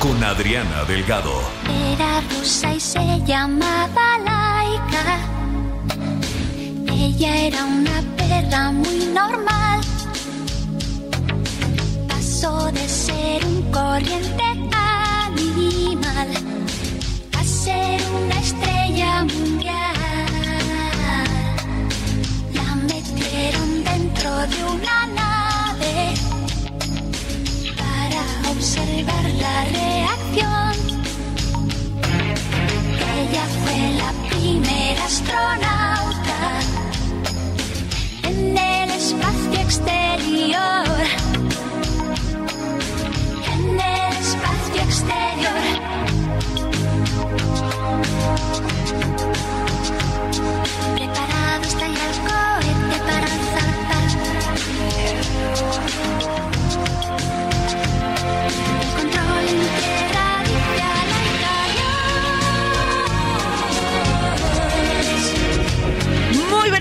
con Adriana Delgado. Era rusa y se llamaba Laika. Ella era una perra muy normal. Pasó de ser un corriente reacción. Ella fue la primera astronauta en el espacio exterior.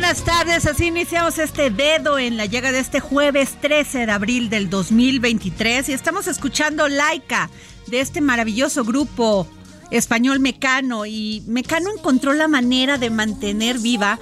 Buenas tardes, así iniciamos este dedo en la llega de este jueves 13 de abril del 2023 y estamos escuchando Laika de este maravilloso grupo español Mecano. Y Mecano encontró la manera de mantener viva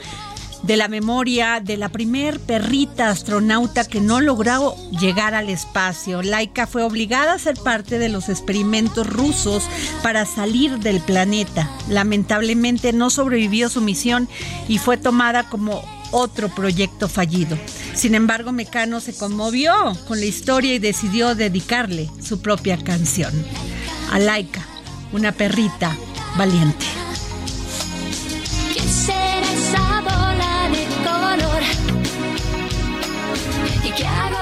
de la memoria de la primer perrita astronauta que no logró llegar al espacio. Laika fue obligada a ser parte de los experimentos rusos para salir del planeta. Lamentablemente no sobrevivió su misión y fue tomada como otro proyecto fallido. Sin embargo, Mecano se conmovió con la historia y decidió dedicarle su propia canción a Laika, una perrita valiente. ¿Y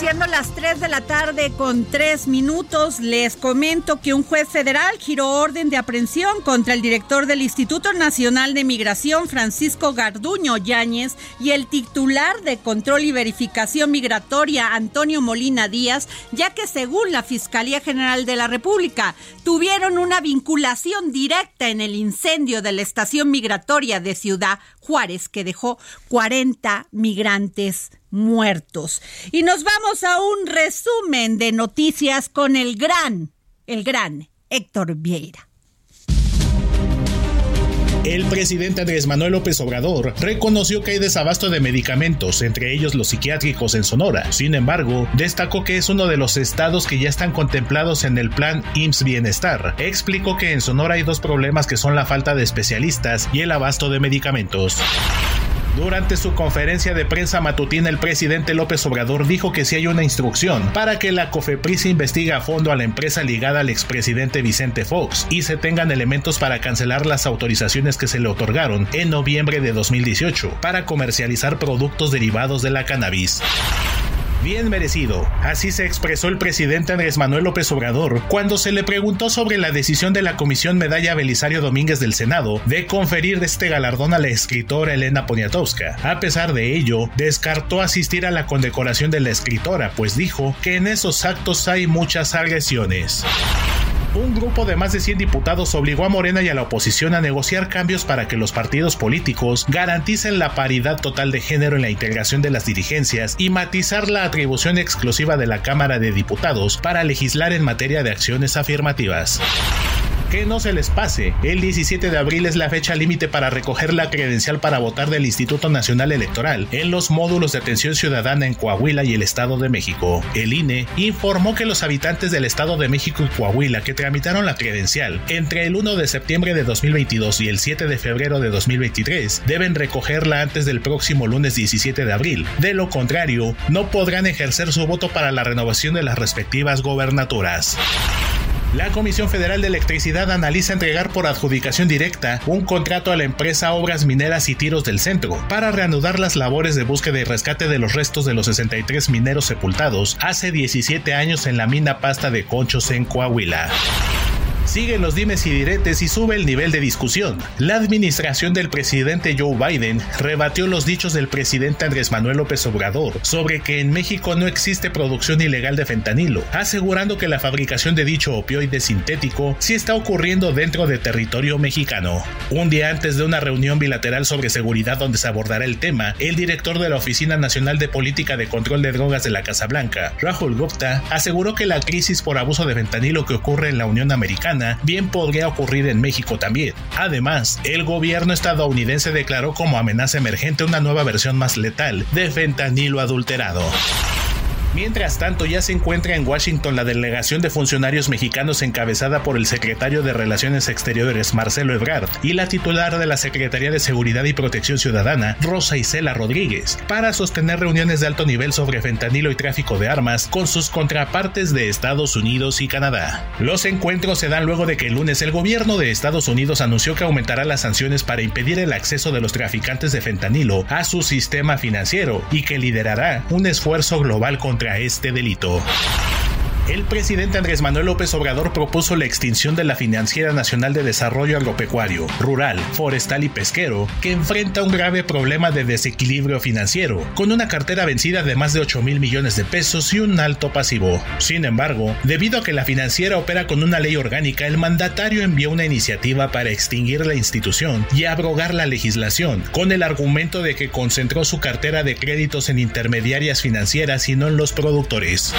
siendo las 3 de la tarde con 3 minutos, les comento que un juez federal giró orden de aprehensión contra el director del Instituto Nacional de Migración, Francisco Garduño Yáñez, y el titular de Control y Verificación Migratoria, Antonio Molina Díaz, ya que según la Fiscalía General de la República, tuvieron una vinculación directa en el incendio de la estación migratoria de Ciudad Juárez, que dejó 40 migrantes muertos. Y nos vamos a un resumen de noticias con el gran, el gran Héctor Vieira. El presidente Andrés Manuel López Obrador reconoció que hay desabasto de medicamentos, entre ellos los psiquiátricos en Sonora. Sin embargo, destacó que es uno de los estados que ya están contemplados en el plan IMSS Bienestar. Explicó que en Sonora hay dos problemas que son la falta de especialistas y el abasto de medicamentos. Durante su conferencia de prensa matutina, el presidente López Obrador dijo que si hay una instrucción para que la COFEPRIS investigue a fondo a la empresa ligada al expresidente Vicente Fox y se tengan elementos para cancelar las autorizaciones que se le otorgaron en noviembre de 2018 para comercializar productos derivados de la cannabis. Bien merecido. Así se expresó el presidente Andrés Manuel López Obrador cuando se le preguntó sobre la decisión de la Comisión Medalla Belisario Domínguez del Senado de conferir este galardón a la escritora Elena Poniatowska. A pesar de ello, descartó asistir a la condecoración de la escritora, pues dijo que en esos actos hay muchas agresiones un grupo de más de 100 diputados obligó a Morena y a la oposición a negociar cambios para que los partidos políticos garanticen la paridad total de género en la integración de las dirigencias y matizar la atribución exclusiva de la Cámara de Diputados para legislar en materia de acciones afirmativas que no se les pase. El 17 de abril es la fecha límite para recoger la credencial para votar del Instituto Nacional Electoral en los módulos de atención ciudadana en Coahuila y el Estado de México. El INE informó que los habitantes del Estado de México y Coahuila que tramitaron la credencial entre el 1 de septiembre de 2022 y el 7 de febrero de 2023 deben recogerla antes del próximo lunes 17 de abril. De lo contrario, no podrán ejercer su voto para la renovación de las respectivas gobernaturas. La Comisión Federal de Electricidad analiza entregar por adjudicación directa un contrato a la empresa Obras Mineras y Tiros del Centro para reanudar las labores de búsqueda y rescate de los restos de los 63 mineros sepultados hace 17 años en la mina pasta de Conchos en Coahuila. Siguen los dimes y diretes y sube el nivel de discusión. La administración del presidente Joe Biden rebatió los dichos del presidente Andrés Manuel López Obrador sobre que en México no existe producción ilegal de fentanilo, asegurando que la fabricación de dicho opioide sintético sí está ocurriendo dentro de territorio mexicano. Un día antes de una reunión bilateral sobre seguridad donde se abordará el tema, el director de la Oficina Nacional de Política de Control de Drogas de la Casa Blanca, Rahul Gupta, aseguró que la crisis por abuso de fentanilo que ocurre en la Unión Americana bien podría ocurrir en México también. Además, el gobierno estadounidense declaró como amenaza emergente una nueva versión más letal de fentanilo adulterado. Mientras tanto, ya se encuentra en Washington la delegación de funcionarios mexicanos encabezada por el secretario de Relaciones Exteriores Marcelo Ebrard y la titular de la Secretaría de Seguridad y Protección Ciudadana Rosa Isela Rodríguez para sostener reuniones de alto nivel sobre fentanilo y tráfico de armas con sus contrapartes de Estados Unidos y Canadá. Los encuentros se dan luego de que el lunes el gobierno de Estados Unidos anunció que aumentará las sanciones para impedir el acceso de los traficantes de fentanilo a su sistema financiero y que liderará un esfuerzo global contra contra este delito. El presidente Andrés Manuel López Obrador propuso la extinción de la Financiera Nacional de Desarrollo Agropecuario, Rural, Forestal y Pesquero, que enfrenta un grave problema de desequilibrio financiero, con una cartera vencida de más de 8 mil millones de pesos y un alto pasivo. Sin embargo, debido a que la financiera opera con una ley orgánica, el mandatario envió una iniciativa para extinguir la institución y abrogar la legislación, con el argumento de que concentró su cartera de créditos en intermediarias financieras y no en los productores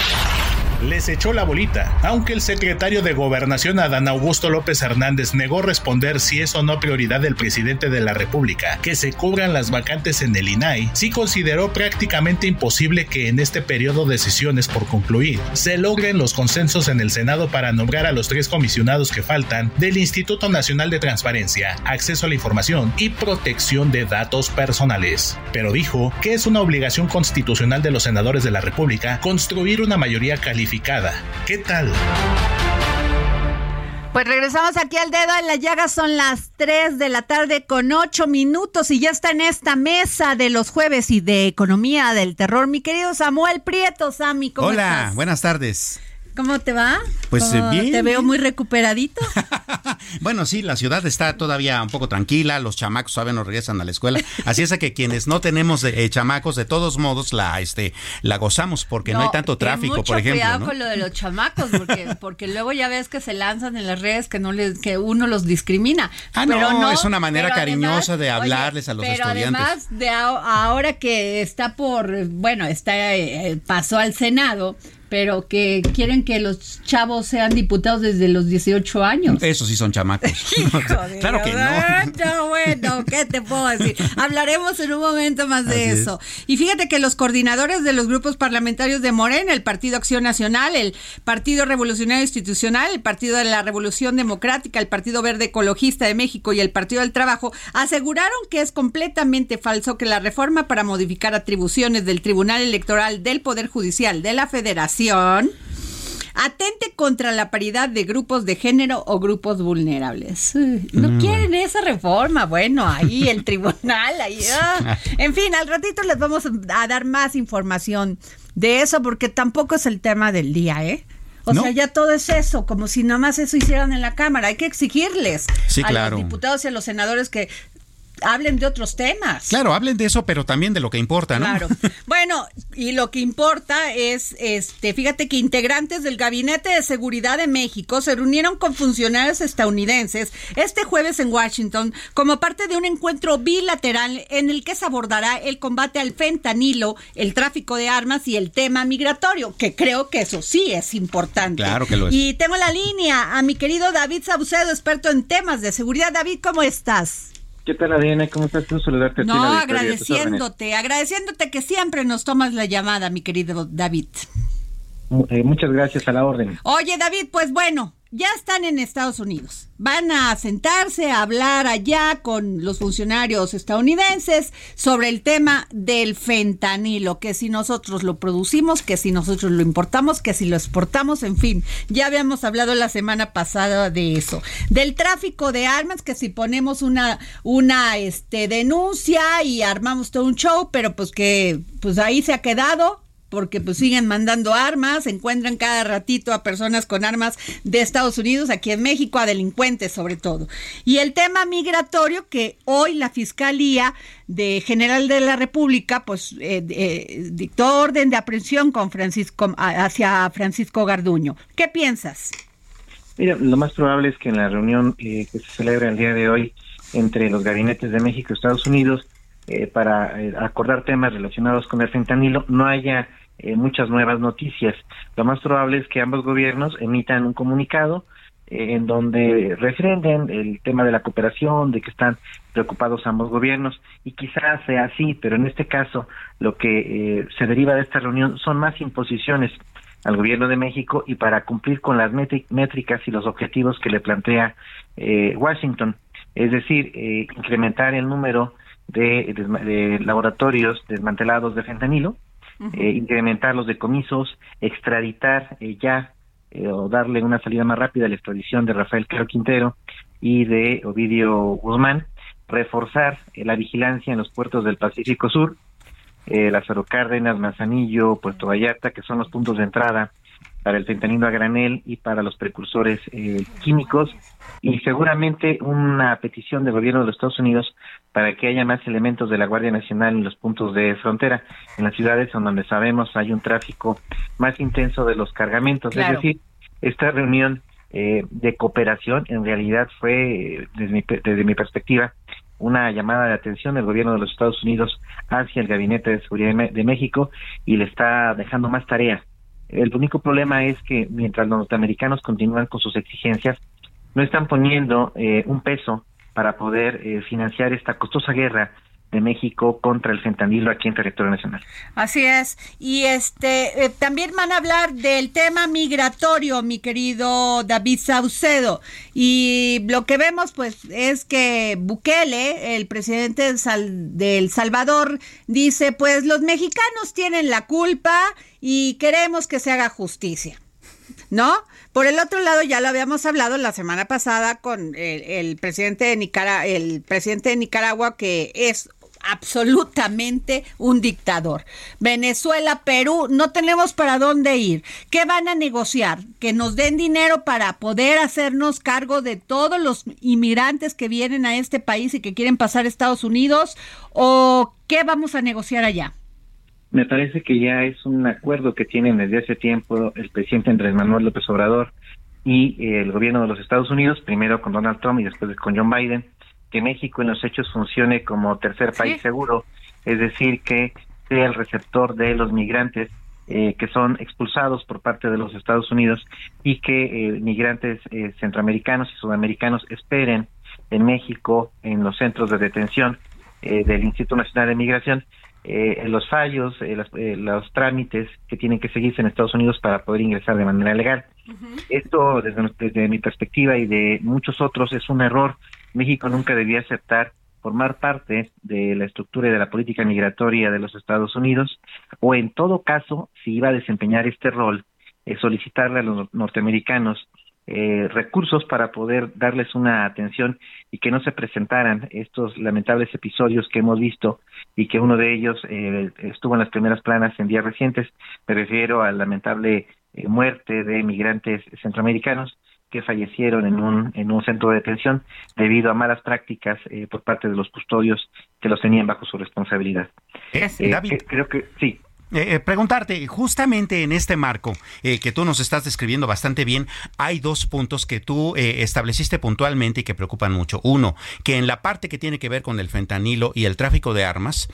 les echó la bolita, aunque el secretario de Gobernación Adán Augusto López Hernández negó responder si es o no prioridad del presidente de la República que se cubran las vacantes en el INAI, sí consideró prácticamente imposible que en este periodo de sesiones por concluir se logren los consensos en el Senado para nombrar a los tres comisionados que faltan del Instituto Nacional de Transparencia, Acceso a la Información y Protección de Datos Personales. Pero dijo que es una obligación constitucional de los senadores de la República construir una mayoría calificada ¿Qué tal? Pues regresamos aquí al dedo en la llaga, son las 3 de la tarde con 8 minutos y ya está en esta mesa de los jueves y de economía del terror mi querido Samuel Prieto, Sami, ¿cómo Hola, buenas tardes. ¿Cómo te va? Pues eh, bien. Te veo muy recuperadito. bueno, sí, la ciudad está todavía un poco tranquila, los chamacos saben no regresan a la escuela, así es que quienes no tenemos eh, chamacos, de todos modos la este la gozamos porque no, hay tanto tráfico, por ejemplo. Cuidado con lo de los chamacos, porque, porque luego ya ves que se lanzan en las redes que no les, que uno los discrimina. Ah, pero no, es una manera cariñosa de hablarles a los pero estudiantes. Además de ahora que está por, bueno, está eh, pasó al Senado pero que quieren que los chavos sean diputados desde los 18 años. Eso sí son chamacos. claro que no. Bueno, ¿qué te puedo decir? Hablaremos en un momento más de eso. Y fíjate que los coordinadores de los grupos parlamentarios de Morena, el Partido Acción Nacional, el Partido Revolucionario Institucional, el Partido de la Revolución Democrática, el Partido Verde Ecologista de México y el Partido del Trabajo aseguraron que es completamente falso que la reforma para modificar atribuciones del Tribunal Electoral del Poder Judicial de la Federación atente contra la paridad de grupos de género o grupos vulnerables. No mm. quieren esa reforma. Bueno, ahí el tribunal, ahí. Ah. En fin, al ratito les vamos a dar más información de eso, porque tampoco es el tema del día, ¿eh? O sea, ya todo es eso, como si nomás eso hicieran en la Cámara. Hay que exigirles a los diputados y a los senadores que hablen de otros temas. Claro, hablen de eso, pero también de lo que importa, ¿no? Claro. bueno, y lo que importa es, este, fíjate que integrantes del Gabinete de Seguridad de México se reunieron con funcionarios estadounidenses este jueves en Washington como parte de un encuentro bilateral en el que se abordará el combate al fentanilo, el tráfico de armas y el tema migratorio, que creo que eso sí es importante. Claro que lo es. Y tengo la línea a mi querido David Saucedo, experto en temas de seguridad. David, ¿cómo estás? ¿Qué tal, Adriana? ¿Cómo estás? Un saludarte No, agradeciéndote, agradeciéndote que siempre nos tomas la llamada, mi querido David. Eh, muchas gracias a la orden. Oye, David, pues bueno, ya están en Estados Unidos. Van a sentarse a hablar allá con los funcionarios estadounidenses sobre el tema del fentanilo, que si nosotros lo producimos, que si nosotros lo importamos, que si lo exportamos, en fin. Ya habíamos hablado la semana pasada de eso. Del tráfico de armas, que si ponemos una, una este, denuncia y armamos todo un show, pero pues que pues ahí se ha quedado porque pues siguen mandando armas, encuentran cada ratito a personas con armas de Estados Unidos, aquí en México, a delincuentes sobre todo. Y el tema migratorio que hoy la Fiscalía de General de la República pues eh, eh, dictó orden de aprehensión con Francisco hacia Francisco Garduño. ¿Qué piensas? Mira, lo más probable es que en la reunión eh, que se celebra el día de hoy entre los gabinetes de México y Estados Unidos para acordar temas relacionados con el fentanilo no haya eh, muchas nuevas noticias. Lo más probable es que ambos gobiernos emitan un comunicado eh, en donde refrenden el tema de la cooperación, de que están preocupados ambos gobiernos, y quizás sea así, pero en este caso lo que eh, se deriva de esta reunión son más imposiciones al gobierno de México y para cumplir con las métricas y los objetivos que le plantea Washington, es decir, incrementar el número de laboratorios desmantelados de fentanilo, eh, incrementar los decomisos, extraditar eh, ya eh, o darle una salida más rápida a la extradición de Rafael Caro Quintero y de Ovidio Guzmán, reforzar la vigilancia en los puertos del Pacífico Sur, Lázaro Cárdenas, Manzanillo, Puerto Vallarta, que son los puntos de entrada para el fentanilo a granel y para los precursores eh, químicos. Y seguramente una petición del gobierno de los Estados Unidos para que haya más elementos de la Guardia Nacional en los puntos de frontera, en las ciudades donde sabemos hay un tráfico más intenso de los cargamentos. Es decir, esta reunión eh, de cooperación en realidad fue, desde mi, desde mi perspectiva, una llamada de atención del gobierno de los Estados Unidos hacia el Gabinete de Seguridad de México y le está dejando más tareas el único problema es que mientras los norteamericanos continúan con sus exigencias, no están poniendo eh, un peso para poder eh, financiar esta costosa guerra de México contra el fentanilo aquí en territorio nacional. Así es. Y este eh, también van a hablar del tema migratorio, mi querido David Saucedo. Y lo que vemos pues es que Bukele, el presidente de El Salvador, dice, pues los mexicanos tienen la culpa y queremos que se haga justicia. ¿No? Por el otro lado, ya lo habíamos hablado la semana pasada con el, presidente de Nicaragua, el presidente de Nicaragua, que es absolutamente un dictador. Venezuela, Perú, no tenemos para dónde ir. ¿Qué van a negociar? ¿Que nos den dinero para poder hacernos cargo de todos los inmigrantes que vienen a este país y que quieren pasar a Estados Unidos? ¿O qué vamos a negociar allá? Me parece que ya es un acuerdo que tienen desde hace tiempo el presidente Andrés Manuel López Obrador y el gobierno de los Estados Unidos, primero con Donald Trump y después con John Biden, que México en los hechos funcione como tercer país seguro, es decir, que sea el receptor de los migrantes eh, que son expulsados por parte de los Estados Unidos y que eh, migrantes eh, centroamericanos y sudamericanos esperen en México en los centros de detención del Instituto Nacional de Migración los fallos, los, trámites que tienen que seguirse en Estados Unidos para poder ingresar de manera legal. Esto, desde, mi perspectiva y de muchos otros, es un error México nunca debía aceptar formar parte de la estructura y de la política migratoria de los Estados Unidos, o en todo caso, si iba a desempeñar este rol, eh, solicitarle a los norteamericanos eh, recursos para poder darles una atención y que no se presentaran estos lamentables episodios que hemos visto y que uno de ellos eh, estuvo en las primeras planas en días recientes. Me refiero a la lamentable eh, muerte de migrantes centroamericanos que fallecieron en un, en un centro de detención debido a malas prácticas por parte de los custodios que los tenían bajo su responsabilidad. creo que sí. Eh, eh, preguntarte, justamente en este marco eh, que tú nos estás describiendo bastante bien, hay dos puntos que tú estableciste puntualmente y que preocupan mucho. Uno, que en la parte que tiene que ver con el fentanilo y el tráfico de armas,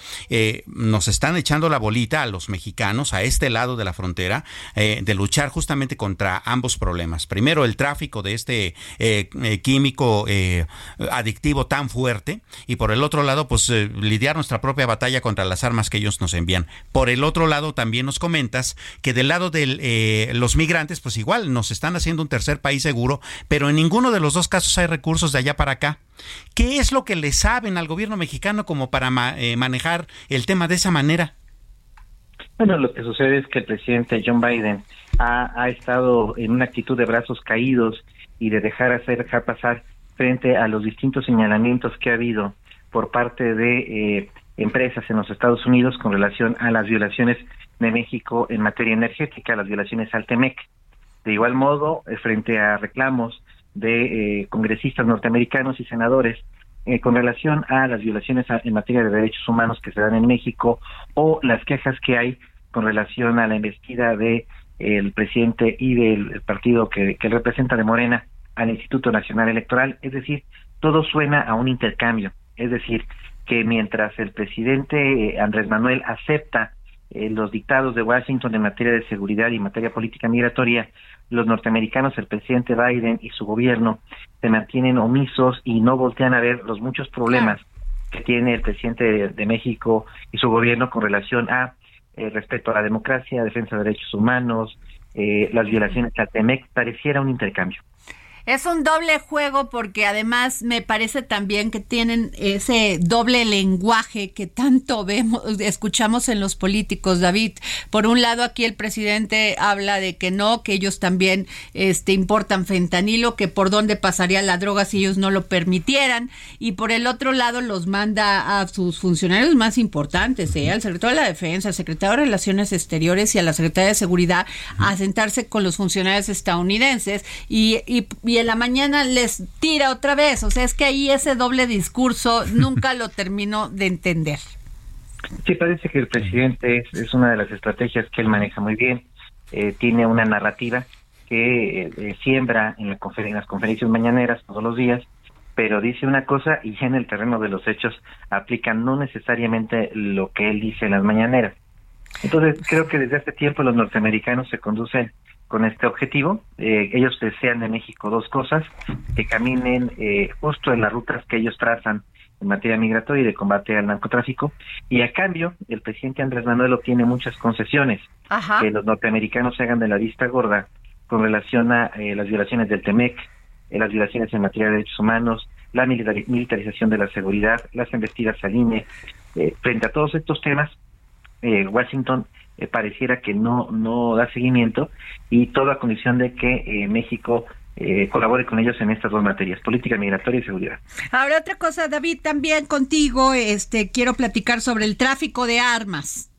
nos están echando la bolita a los mexicanos, a este lado de la frontera, de luchar justamente contra ambos problemas. Primero, el tráfico de este químico adictivo tan fuerte y por el otro lado, pues lidiar nuestra propia batalla contra las armas que ellos nos envían. Por el otro lado, también nos comentas que del lado de eh, los migrantes, pues igual nos están haciendo un tercer país seguro, pero en ninguno de los dos casos hay recursos de allá para acá. ¿Qué es lo que le saben al gobierno mexicano como para eh, manejar el tema de esa manera? Bueno, lo que sucede es que el presidente John Biden ha, estado en una actitud de brazos caídos y de dejar hacer, dejar pasar frente a los distintos señalamientos que ha habido por parte de eh, empresas en los Estados Unidos con relación a las violaciones de México en materia energética, las violaciones al TEMEC. De igual modo, eh, frente a reclamos de eh, congresistas norteamericanos y senadores eh, con relación a las violaciones en materia de derechos humanos que se dan en México o las quejas que hay con relación a la investida de el presidente y del partido que, que representa de Morena al Instituto Nacional Electoral, es decir, todo suena a un intercambio, es decir, que mientras el presidente eh, Andrés Manuel acepta eh, los dictados de Washington en materia de seguridad y en materia política migratoria, los norteamericanos, el presidente Biden y su gobierno se mantienen omisos y no voltean a ver los muchos problemas que tiene el presidente de, México y su gobierno con relación a eh, respeto a la democracia, defensa de derechos humanos, las violaciones a TEMEC, pareciera un intercambio. Es un doble juego porque además me parece también que tienen ese doble lenguaje que tanto vemos, escuchamos en los políticos, David. Por un lado, aquí el presidente habla de que no, que ellos también este, importan fentanilo, que por dónde pasaría la droga si ellos no lo permitieran. Y por el otro lado, los manda a sus funcionarios más importantes, ¿eh? al secretario de la Defensa, al secretario de Relaciones Exteriores y a la secretaria de Seguridad, a sentarse con los funcionarios estadounidenses y, y en la mañana les tira otra vez. O sea, es que ahí ese doble discurso nunca lo termino de entender. Sí, parece que el presidente es, una de las estrategias que él maneja muy bien. Eh, tiene una narrativa que eh, siembra en, la en las conferencias mañaneras todos los días, pero dice una cosa y en el terreno de los hechos aplica no necesariamente lo que él dice en las mañaneras. Entonces, creo que desde hace tiempo los norteamericanos se conducen con este objetivo. Eh, ellos desean de México dos cosas, que caminen eh, justo en las rutas que ellos trazan en materia migratoria y de combate al narcotráfico, y a cambio el presidente Andrés Manuel obtiene muchas concesiones, que los norteamericanos se hagan de la vista gorda con relación a eh, las violaciones del TEMEC, las violaciones en materia de derechos humanos, la militarización de la seguridad, las investidas al INE. frente a todos estos temas, Washington eh, pareciera que no, no da seguimiento y toda condición de que eh, México eh, colabore con ellos en estas dos materias, política migratoria y seguridad. Ahora otra cosa, David, también contigo, este, quiero platicar sobre el tráfico de armas.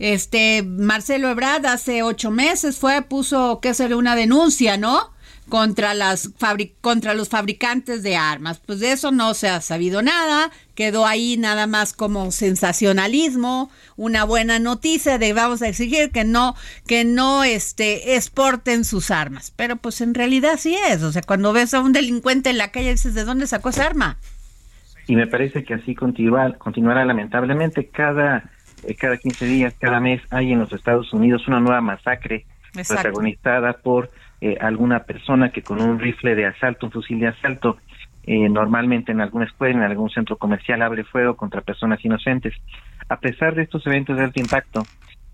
Este, Marcelo Ebrard hace ocho meses fue, puso, que hacer una denuncia, ¿no? Contra las contra los fabricantes de armas. Pues de eso no se ha sabido nada, quedó ahí nada más como sensacionalismo, una buena noticia de vamos a exigir que no que no este exporten sus armas, pero pues en realidad sí es, o sea, cuando ves a un delincuente en la calle dices, ¿de dónde sacó esa arma? Y me parece que así continuará lamentablemente. Cada eh, cada 15 días, cada mes hay en los Estados Unidos una nueva masacre protagonizada por eh, alguna persona que con un rifle de asalto, un fusil de asalto, eh, normalmente en alguna escuela, en algún centro comercial, abre fuego contra personas inocentes. A pesar de estos eventos de alto impacto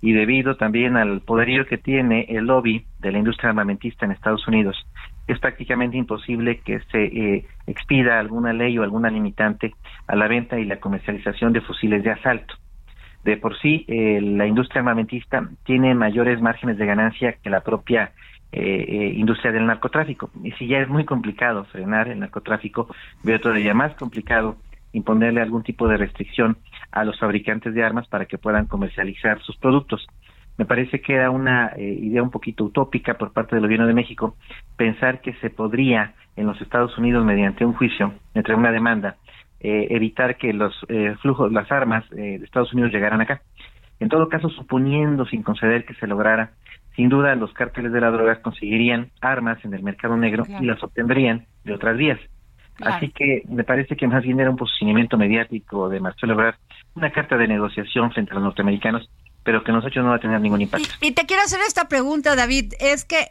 y debido también al poderío que tiene el lobby de la industria armamentista en Estados Unidos, es prácticamente imposible que se eh, expida alguna ley o alguna limitante a la venta y la comercialización de fusiles de asalto. De por sí, la industria armamentista tiene mayores márgenes de ganancia que la propia industria del narcotráfico. Y si ya es muy complicado frenar el narcotráfico, veo todavía más complicado imponerle algún tipo de restricción a los fabricantes de armas para que puedan comercializar sus productos. Me parece que era una eh, idea un poquito utópica por parte del gobierno de México pensar que se podría en los Estados Unidos mediante un juicio, entre una demanda, eh, evitar que los eh, flujos, las armas de Estados Unidos llegaran acá. En todo caso, suponiendo sin conceder que se lograra, sin duda los cárteles de la droga conseguirían armas en el mercado negro y las obtendrían de otras vías. Así que me parece que más bien era un posicionamiento mediático de Marcelo Ebrard, una carta de negociación frente a los norteamericanos, pero que nosotros no va a tener ningún impacto. Y, te quiero hacer esta pregunta, David, es que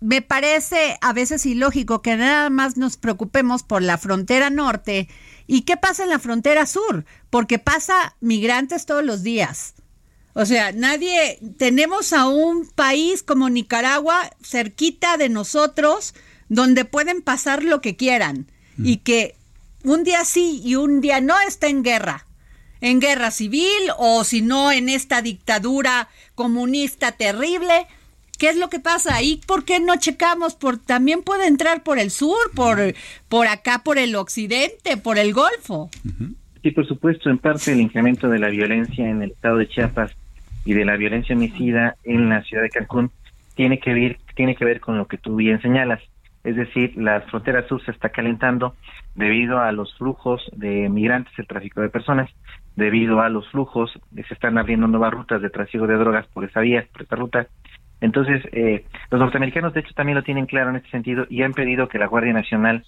me parece a veces ilógico que nada más nos preocupemos por la frontera norte y qué pasa en la frontera sur, porque pasa migrantes todos los días. O sea, nadie, tenemos a un país como Nicaragua cerquita de nosotros donde pueden pasar lo que quieran y que un día sí y un día no está en guerra, en guerra civil o si no en esta dictadura comunista terrible. ¿Qué es lo que pasa? ¿Y por qué no checamos? Por, también puede entrar por el sur, por, por acá, por el occidente, por el Golfo. Sí, por supuesto, en parte el incremento de la violencia en el estado de Chiapas y de la violencia homicida en la ciudad de Cancún tiene que ver, tiene que ver con lo que tú bien señalas. Es decir, la frontera sur se está calentando debido a los flujos de migrantes, el tráfico de personas, debido a los flujos, se están abriendo nuevas rutas de tráfico de drogas por esa vía, por esta ruta. Entonces, eh, los norteamericanos de hecho también lo tienen claro en este sentido y han pedido que la Guardia Nacional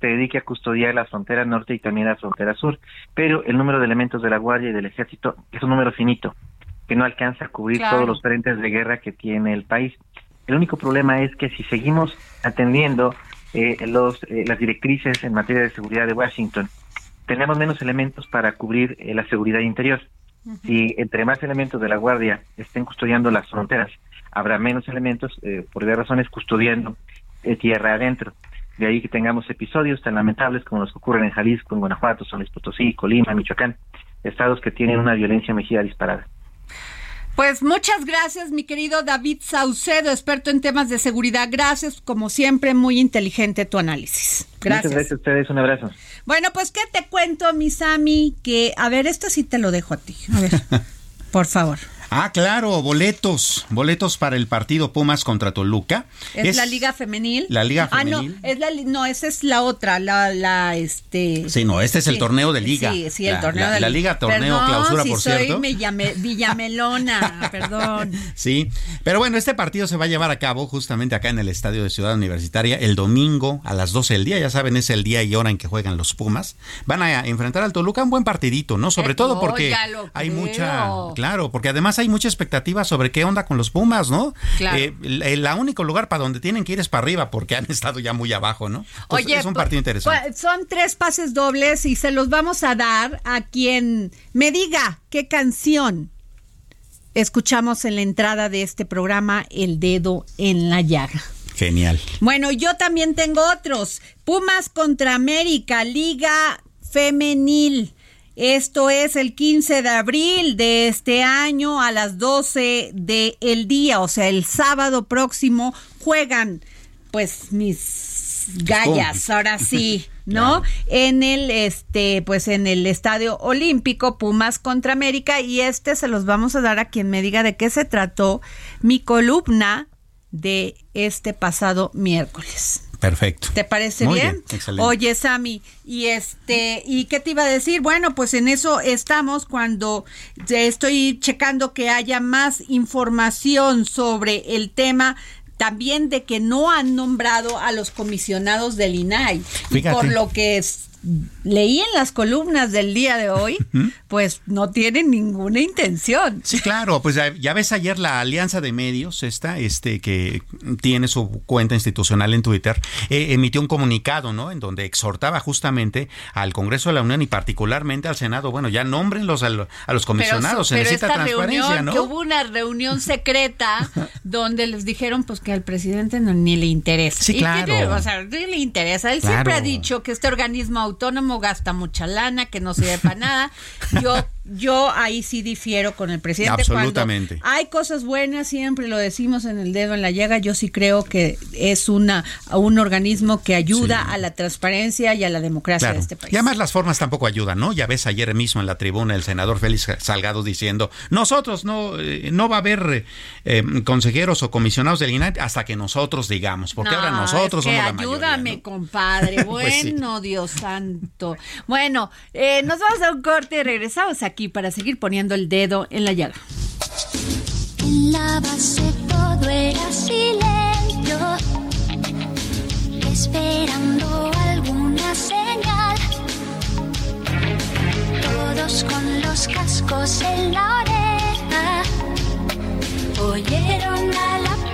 se dedique a custodiar la frontera norte y también la frontera sur, pero el número de elementos de la Guardia y del Ejército es un número finito, que no alcanza a cubrir todos los frentes de guerra que tiene el país. El único problema es que si seguimos atendiendo eh, los, eh, las directrices en materia de seguridad de Washington, tenemos menos elementos para cubrir eh, la seguridad interior. Si entre más elementos de la Guardia estén custodiando las fronteras, habrá menos elementos, por varias razones, custodiando tierra adentro. De ahí que tengamos episodios tan lamentables como los que ocurren en Jalisco, en Guanajuato, San Luis Potosí, Colima, Michoacán, estados que tienen una violencia homicida disparada. Pues muchas gracias, mi querido David Saucedo, experto en temas de seguridad. Gracias, como siempre, muy inteligente tu análisis. Gracias. Muchas gracias a ustedes, un abrazo. Bueno, pues, ¿qué te cuento, mi Sami? Que, a ver, esto sí te lo dejo a ti. A ver, por favor. Ah, claro, boletos, boletos para el partido Pumas contra Toluca. ¿Es, la Liga Femenil? La Liga Femenil. Ah, no, es la, no, esa es la otra, la, la, este... Sí, no, este es el torneo de Liga. Sí, sí, el la, torneo de La Liga Torneo Clausura, por cierto. me llamé Villamelona, perdón. Sí, pero bueno, este partido se va a llevar a cabo justamente acá en el Estadio de Ciudad Universitaria el domingo a las 12 del día, ya saben, es el día y hora en que juegan los Pumas. Van a enfrentar al Toluca un buen partidito, ¿no? Sobre todo porque hay mucha... Claro, porque además hay mucha expectativa sobre qué onda con los Pumas, ¿no? Claro. Eh, el, único lugar para donde tienen que ir es para arriba porque han estado ya muy abajo, ¿no? Oye, es un partido interesante. Son tres pases dobles y se los vamos a dar a quien me diga qué canción escuchamos en la entrada de este programa El Dedo en la Llaga. Genial. Bueno, yo también tengo otros. Pumas contra América, Liga Femenil. Esto es el 15 de abril de este año a las 12 del el día, o sea, el sábado próximo juegan pues mis gallas, ahora sí, ¿no? En el este pues en el Estadio Olímpico Pumas contra América y este se los vamos a dar a quien me diga de qué se trató mi columna de este pasado miércoles. Perfecto. ¿Te parece bien? Excelente. Oye, Sami, y este, ¿y qué te iba a decir? Bueno, pues en eso estamos cuando estoy checando que haya más información sobre el tema también de que no han nombrado a los comisionados del INAI. Y por lo que es, leí en las columnas del día de hoy, pues no tienen ninguna intención. Sí, claro, pues ya, ves ayer la Alianza de Medios, esta, este, que tiene su cuenta institucional en Twitter, eh, emitió un comunicado, ¿no? En donde exhortaba justamente al Congreso de la Unión y particularmente al Senado, bueno, ya nombrenlos a, a los comisionados, se necesita transparencia, ¿no? Que hubo una reunión secreta donde les dijeron pues que al presidente no, ni le interesa. Sí, claro. o sea, ni le interesa. Él siempre ha dicho que este organismo autónomo gasta mucha lana, que no sirve para nada. Yo yo ahí sí difiero con el presidente. Absolutamente. hay cosas buenas, siempre lo decimos en el dedo en la llaga. Yo sí creo que es una un organismo que ayuda a la transparencia y a la democracia de este país. Y además las formas tampoco ayudan, ¿no? Ya ves ayer mismo en la tribuna el senador Félix Salgado diciendo, nosotros no, eh, no va a haber eh, consejeros o comisionados del INAI hasta que nosotros digamos, porque ahora nosotros somos la mayoría. Ayúdame, compadre. Pues bueno, Dios santo. Bueno, eh, nos vamos a un corte y regresamos aquí para seguir poniendo el dedo en la llaga. La base todo era silencio, esperando alguna señal. Todos con los cascos en la oreja, oyeron a la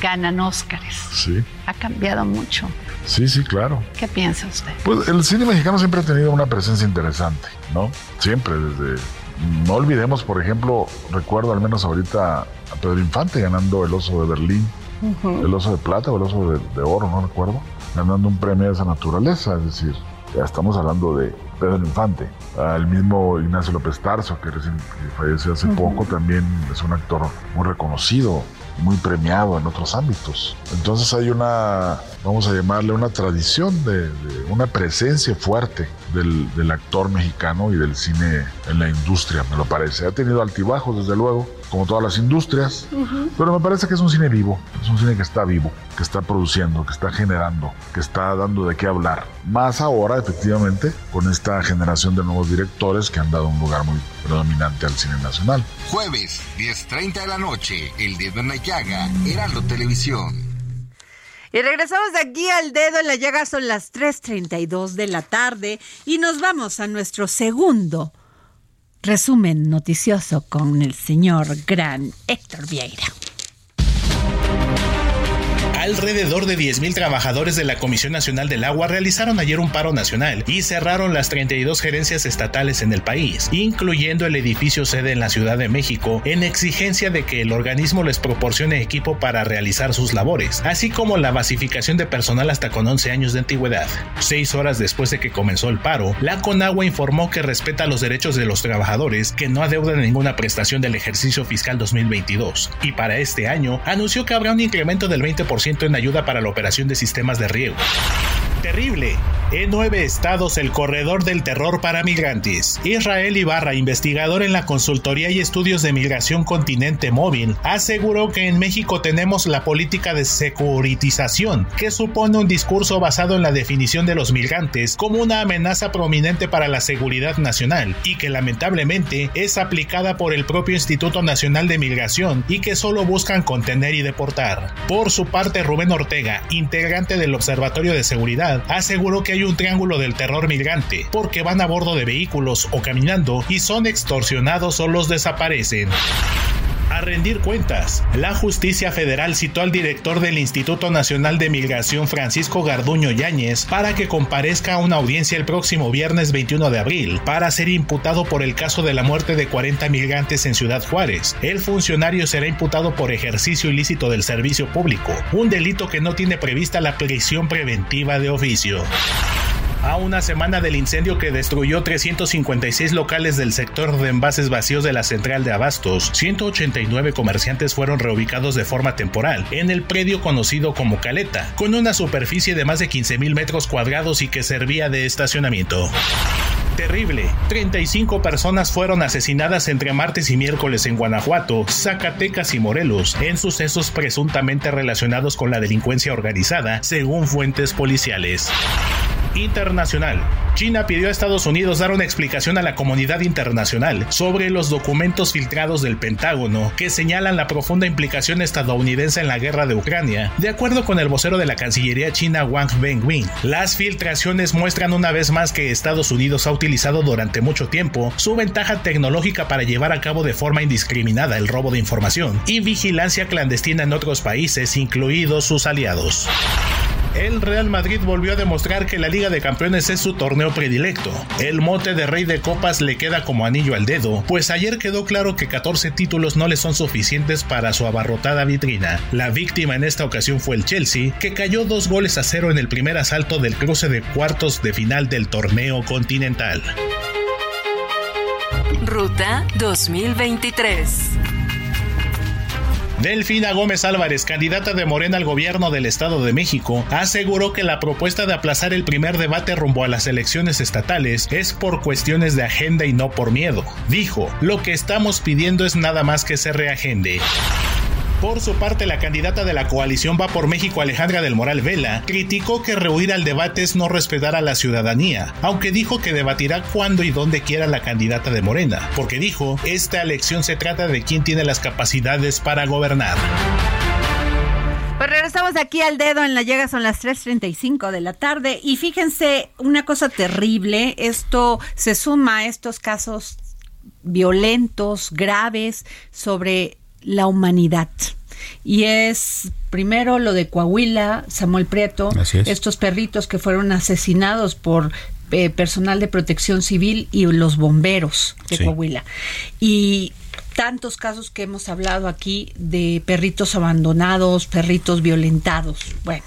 ganan Óscares. Sí. Ha cambiado mucho. Sí, sí, claro. ¿Qué piensa usted? Pues el cine mexicano siempre ha tenido una presencia interesante, ¿no? Siempre, desde... No olvidemos, por ejemplo, recuerdo al menos ahorita a Pedro Infante ganando el Oso de Berlín, el Oso de Plata o el Oso de, de Oro, no recuerdo, ganando un premio de esa naturaleza, es decir, ya estamos hablando de Pedro Infante. El mismo Ignacio López Tarso, que, recién, que falleció hace poco, también es un actor muy reconocido, muy premiado en otros ámbitos. Entonces hay una, vamos a llamarle una tradición de, una presencia fuerte del, actor mexicano y del cine en la industria, me lo parece. Ha tenido altibajos, desde luego, como todas las industrias, uh -huh. pero me parece que es un cine vivo, es un cine que está vivo, que está produciendo, que está generando, que está dando de qué hablar. Más ahora, efectivamente, con esta generación de nuevos directores que han dado un lugar muy predominante al cine nacional. Jueves, 10.30 de la noche, El Dedo en la Llaga, Heraldo Televisión. Y regresamos de aquí al dedo en la llaga, son las 3.32 de la tarde y nos vamos a nuestro segundo resumen noticioso con el señor gran Héctor Vieira. Alrededor de 10.000 trabajadores de la Comisión Nacional del Agua realizaron ayer un paro nacional y cerraron las 32 gerencias estatales en el país, incluyendo el edificio sede en la Ciudad de México, en exigencia de que el organismo les proporcione equipo para realizar sus labores, así como la basificación de personal hasta con 11 años de antigüedad. Seis horas después de que comenzó el paro, la Conagua informó que respeta los derechos de los trabajadores que no adeudan ninguna prestación del ejercicio fiscal 2022, y para este año anunció que habrá un incremento del 20% en ayuda para la operación de sistemas de riego. Terrible. En nueve estados, el corredor del terror para migrantes. Israel Ibarra, investigador en la Consultoría y Estudios de Migración Continente Móvil, aseguró que en México tenemos la política de securitización, que supone un discurso basado en la definición de los migrantes como una amenaza prominente para la seguridad nacional y que lamentablemente es aplicada por el propio Instituto Nacional de Migración y que solo buscan contener y deportar. Por su parte, Rubén Ortega, integrante del Observatorio de Seguridad, aseguró que hay un triángulo del terror migrante, porque van a bordo de vehículos o caminando y son extorsionados o los desaparecen a rendir cuentas. La justicia federal citó al director del Instituto Nacional de Migración Francisco Garduño Yáñez para que comparezca a una audiencia el próximo viernes 21 de abril para ser imputado por el caso de la muerte de 40 migrantes en Ciudad Juárez. El funcionario será imputado por ejercicio ilícito del servicio público, un delito que no tiene prevista la prisión preventiva de oficio. A una semana del incendio que destruyó 356 locales del sector de envases vacíos de la central de Abastos, 189 comerciantes fueron reubicados de forma temporal en el predio conocido como Caleta, con una superficie de más de 15.000 metros cuadrados y que servía de estacionamiento. Terrible. 35 personas fueron asesinadas entre martes y miércoles en Guanajuato, Zacatecas y Morelos, en sucesos presuntamente relacionados con la delincuencia organizada, según fuentes policiales internacional. China pidió a Estados Unidos dar una explicación a la comunidad internacional sobre los documentos filtrados del Pentágono que señalan la profunda implicación estadounidense en la guerra de Ucrania. De acuerdo con el vocero de la Cancillería china Wang Wenbin, las filtraciones muestran una vez más que Estados Unidos ha utilizado durante mucho tiempo su ventaja tecnológica para llevar a cabo de forma indiscriminada el robo de información y vigilancia clandestina en otros países, incluidos sus aliados. El Real Madrid volvió a demostrar que la Liga de Campeones es su torneo predilecto. El mote de rey de copas le queda como anillo al dedo, pues ayer quedó claro que 14 títulos no le son suficientes para su abarrotada vitrina. La víctima en esta ocasión fue el Chelsea, que cayó dos goles a cero en el primer asalto del cruce de cuartos de final del torneo continental. Ruta 2023 Delfina Gómez Álvarez, candidata de Morena al gobierno del Estado de México, aseguró que la propuesta de aplazar el primer debate rumbo a las elecciones estatales es por cuestiones de agenda y no por miedo. Dijo, lo que estamos pidiendo es nada más que se reagende. Por su parte, la candidata de la coalición Va por México, Alejandra del Moral Vela, criticó que rehuir al debate es no respetar a la ciudadanía, aunque dijo que debatirá cuando y donde quiera la candidata de Morena, porque dijo, esta elección se trata de quién tiene las capacidades para gobernar. Pues regresamos aquí al dedo en la llega, son las 3.35 de la tarde y fíjense una cosa terrible, esto se suma a estos casos violentos, graves sobre la humanidad. Y es primero lo de Coahuila, Samuel Prieto, estos perritos que fueron asesinados por eh, personal de protección civil y los bomberos de Coahuila. Y tantos casos que hemos hablado aquí de perritos abandonados, perritos violentados. Bueno,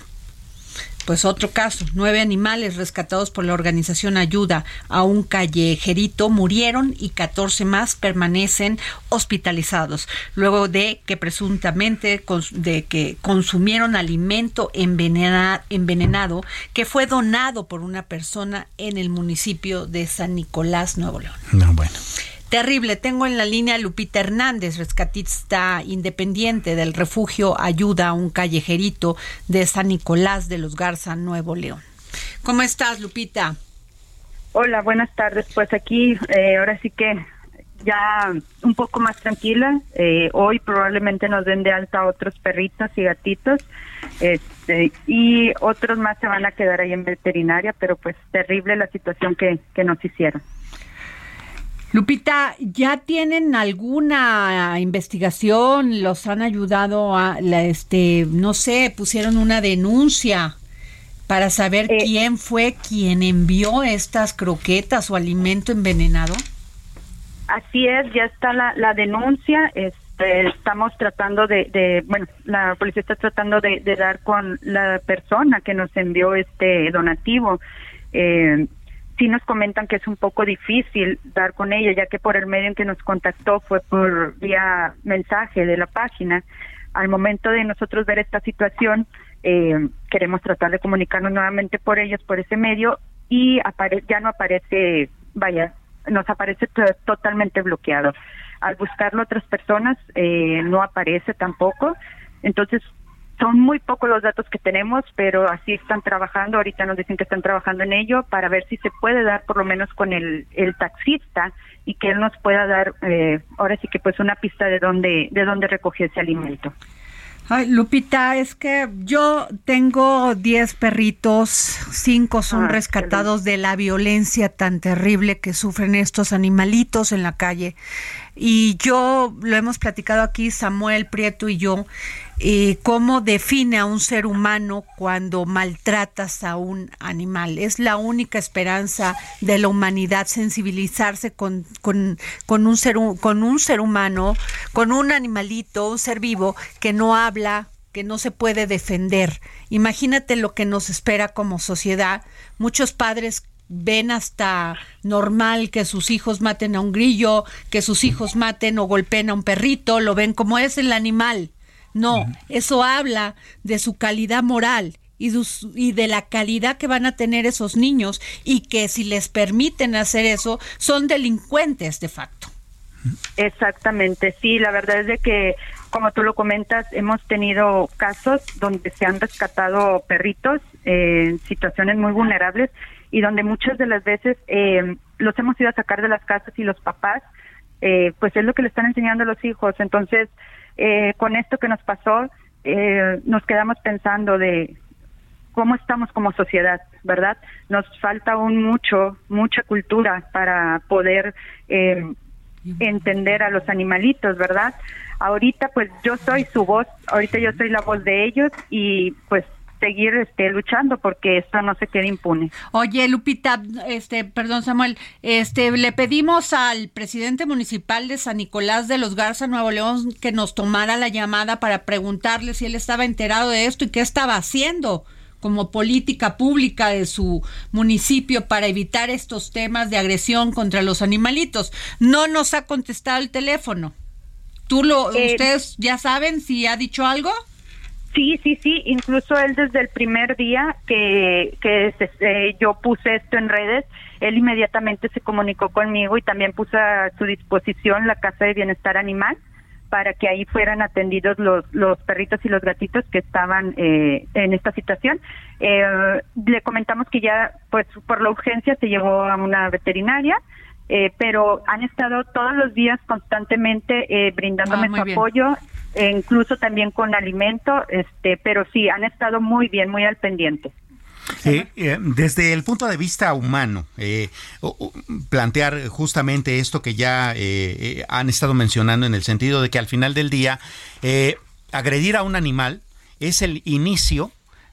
pues otro caso, nueve animales rescatados por la organización Ayuda a un callejerito murieron y 14 más permanecen hospitalizados luego de que presuntamente de que consumieron alimento envenenado que fue donado por una persona en el municipio de San Nicolás, Nuevo León. No, bueno. Terrible. Tengo en la línea Lupita Hernández, rescatista independiente del refugio Ayuda a un callejerito de San Nicolás de los Garza, Nuevo León. ¿Cómo estás, Lupita? Hola, buenas tardes. Pues aquí, eh, ahora sí que ya un poco más tranquila. Eh, hoy probablemente nos den de alta otros perritos y gatitos. Este, y otros más se van a quedar ahí en veterinaria, pero pues terrible la situación que, que nos hicieron. Lupita, ¿ya tienen alguna investigación? ¿Los han ayudado a, la, este, no sé, pusieron una denuncia para saber eh, quién fue quien envió estas croquetas o alimento envenenado? Así es, ya está la, la denuncia. Este, estamos tratando de, de, bueno, la policía está tratando de, de dar con la persona que nos envió este donativo. Eh, sí nos comentan que es un poco difícil dar con ella, ya que por el medio en que nos contactó fue por vía mensaje de la página. Al momento de nosotros ver esta situación, eh, queremos tratar de comunicarnos nuevamente por ellos, por ese medio, y ya no aparece, vaya, nos aparece totalmente bloqueado. Al buscarlo otras personas eh, no aparece tampoco. Entonces, son muy pocos los datos que tenemos, pero así están trabajando. Ahorita nos dicen que están trabajando en ello para ver si se puede dar por lo menos con el, el taxista y que él nos pueda dar, eh, ahora sí que pues una pista de dónde, de dónde recogió ese alimento. Ay, Lupita, es que yo tengo 10 perritos, 5 son ah, rescatados de la violencia tan terrible que sufren estos animalitos en la calle. Y yo lo hemos platicado aquí, Samuel Prieto y yo, eh, cómo define a un ser humano cuando maltratas a un animal. Es la única esperanza de la humanidad sensibilizarse con, con, con, un, ser, con un ser humano, con un animalito, un ser vivo que no habla, que no se puede defender. Imagínate lo que nos espera como sociedad. Muchos padres ven hasta normal que sus hijos maten a un grillo, que sus hijos maten o golpeen a un perrito, lo ven como es el animal. No, eso habla de su calidad moral y de, y de, la calidad que van a tener esos niños y que si les permiten hacer eso son delincuentes de facto. Exactamente, sí, la verdad es de que, como tú lo comentas, hemos tenido casos donde se han rescatado perritos en situaciones muy vulnerables y donde muchas de las veces eh, los hemos ido a sacar de las casas y los papás, eh, pues es lo que le están enseñando a los hijos. Entonces, eh, con esto que nos pasó, nos quedamos pensando de cómo estamos como sociedad, ¿verdad? Nos falta aún mucho, mucha cultura para poder entender a los animalitos, ¿verdad? Ahorita pues yo soy su voz, ahorita yo soy la voz de ellos y pues seguir este, luchando porque esto no se quede impune. Oye, Lupita, este, perdón Samuel, este, le pedimos al presidente municipal de San Nicolás de los Garza, Nuevo León, que nos tomara la llamada para preguntarle si él estaba enterado de esto y qué estaba haciendo como política pública de su municipio para evitar estos temas de agresión contra los animalitos. No nos ha contestado el teléfono. ¿Tú lo, eh, ustedes ya saben si ha dicho algo? Sí, sí, sí, incluso él desde el primer día que, que eh, yo puse esto en redes, él inmediatamente se comunicó conmigo y también puso a su disposición la Casa de Bienestar Animal para que ahí fueran atendidos los, los perritos y los gatitos que estaban eh, en esta situación. Eh, le comentamos que ya, pues por la urgencia se llevó a una veterinaria, pero han estado todos los días constantemente brindándome ah, su apoyo incluso también con alimento, este, pero sí, han estado muy bien, muy al pendiente. Eh, eh, desde el punto de vista humano, eh, plantear justamente esto que ya han estado mencionando en el sentido de que al final del día, agredir a un animal es el inicio